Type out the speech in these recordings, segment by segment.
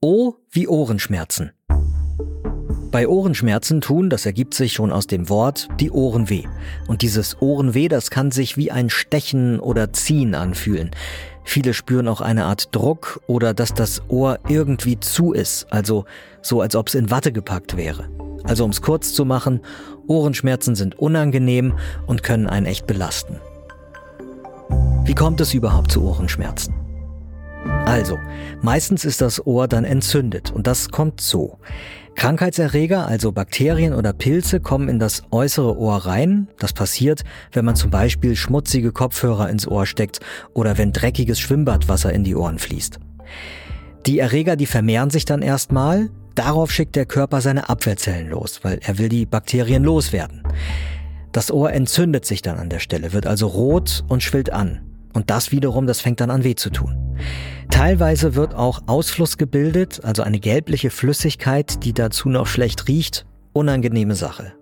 O wie Ohrenschmerzen. Bei Ohrenschmerzen tun, das ergibt sich schon aus dem Wort, die Ohren weh. Und dieses Ohrenweh, das kann sich wie ein Stechen oder Ziehen anfühlen. Viele spüren auch eine Art Druck oder dass das Ohr irgendwie zu ist, also so als ob es in Watte gepackt wäre. Also um es kurz zu machen, Ohrenschmerzen sind unangenehm und können einen echt belasten. Wie kommt es überhaupt zu Ohrenschmerzen? Also, meistens ist das Ohr dann entzündet und das kommt so. Krankheitserreger, also Bakterien oder Pilze, kommen in das äußere Ohr rein. Das passiert, wenn man zum Beispiel schmutzige Kopfhörer ins Ohr steckt oder wenn dreckiges Schwimmbadwasser in die Ohren fließt. Die Erreger, die vermehren sich dann erstmal. Darauf schickt der Körper seine Abwehrzellen los, weil er will die Bakterien loswerden. Das Ohr entzündet sich dann an der Stelle, wird also rot und schwillt an. Und das wiederum, das fängt dann an weh zu tun. Teilweise wird auch Ausfluss gebildet, also eine gelbliche Flüssigkeit, die dazu noch schlecht riecht. Unangenehme Sache.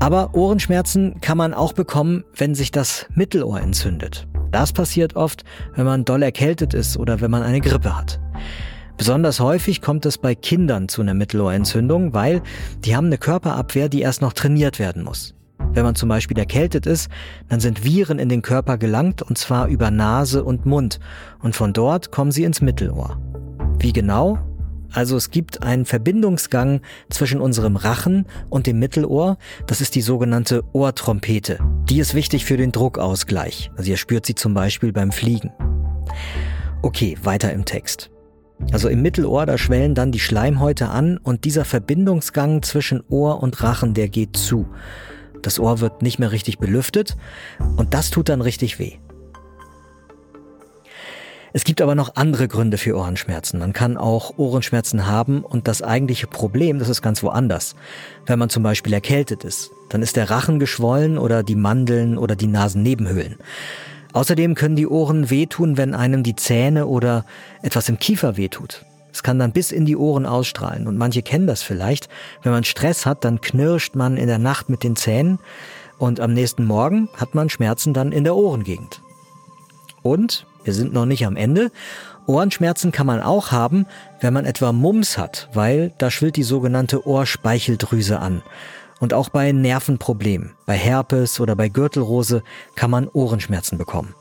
Aber Ohrenschmerzen kann man auch bekommen, wenn sich das Mittelohr entzündet. Das passiert oft, wenn man doll erkältet ist oder wenn man eine Grippe hat. Besonders häufig kommt es bei Kindern zu einer Mittelohrentzündung, weil die haben eine Körperabwehr, die erst noch trainiert werden muss. Wenn man zum Beispiel erkältet ist, dann sind Viren in den Körper gelangt und zwar über Nase und Mund und von dort kommen sie ins Mittelohr. Wie genau? Also es gibt einen Verbindungsgang zwischen unserem Rachen und dem Mittelohr. Das ist die sogenannte Ohrtrompete. Die ist wichtig für den Druckausgleich. Also ihr spürt sie zum Beispiel beim Fliegen. Okay, weiter im Text. Also im Mittelohr, da schwellen dann die Schleimhäute an und dieser Verbindungsgang zwischen Ohr und Rachen, der geht zu. Das Ohr wird nicht mehr richtig belüftet und das tut dann richtig weh. Es gibt aber noch andere Gründe für Ohrenschmerzen. Man kann auch Ohrenschmerzen haben und das eigentliche Problem, das ist ganz woanders. Wenn man zum Beispiel erkältet ist, dann ist der Rachen geschwollen oder die Mandeln oder die Nasennebenhöhlen. Außerdem können die Ohren wehtun, wenn einem die Zähne oder etwas im Kiefer wehtut. Es kann dann bis in die Ohren ausstrahlen und manche kennen das vielleicht. Wenn man Stress hat, dann knirscht man in der Nacht mit den Zähnen und am nächsten Morgen hat man Schmerzen dann in der Ohrengegend. Und, wir sind noch nicht am Ende, Ohrenschmerzen kann man auch haben, wenn man etwa Mumps hat, weil da schwillt die sogenannte Ohrspeicheldrüse an. Und auch bei Nervenproblemen, bei Herpes oder bei Gürtelrose kann man Ohrenschmerzen bekommen.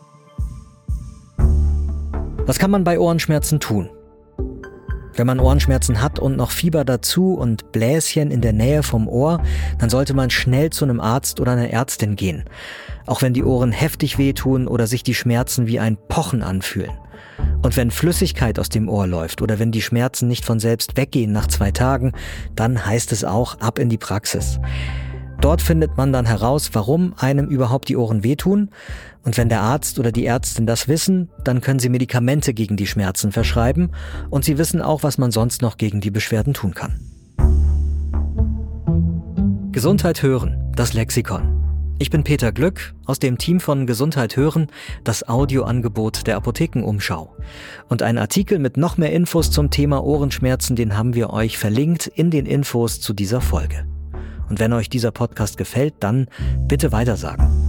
Was kann man bei Ohrenschmerzen tun? Wenn man Ohrenschmerzen hat und noch Fieber dazu und Bläschen in der Nähe vom Ohr, dann sollte man schnell zu einem Arzt oder einer Ärztin gehen. Auch wenn die Ohren heftig wehtun oder sich die Schmerzen wie ein Pochen anfühlen. Und wenn Flüssigkeit aus dem Ohr läuft oder wenn die Schmerzen nicht von selbst weggehen nach zwei Tagen, dann heißt es auch ab in die Praxis. Dort findet man dann heraus, warum einem überhaupt die Ohren wehtun. Und wenn der Arzt oder die Ärztin das wissen, dann können sie Medikamente gegen die Schmerzen verschreiben und sie wissen auch, was man sonst noch gegen die Beschwerden tun kann. Gesundheit hören, das Lexikon. Ich bin Peter Glück aus dem Team von Gesundheit hören, das Audioangebot der Apothekenumschau. Und ein Artikel mit noch mehr Infos zum Thema Ohrenschmerzen, den haben wir euch verlinkt in den Infos zu dieser Folge. Und wenn euch dieser Podcast gefällt, dann bitte weitersagen.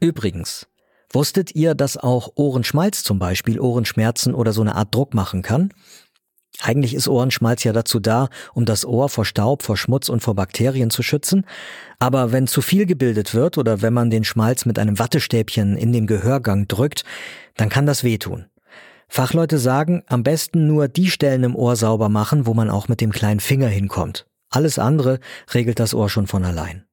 Übrigens, wusstet ihr, dass auch Ohrenschmalz zum Beispiel Ohrenschmerzen oder so eine Art Druck machen kann? Eigentlich ist Ohrenschmalz ja dazu da, um das Ohr vor Staub, vor Schmutz und vor Bakterien zu schützen. Aber wenn zu viel gebildet wird oder wenn man den Schmalz mit einem Wattestäbchen in den Gehörgang drückt, dann kann das wehtun. Fachleute sagen, am besten nur die Stellen im Ohr sauber machen, wo man auch mit dem kleinen Finger hinkommt. Alles andere regelt das Ohr schon von allein.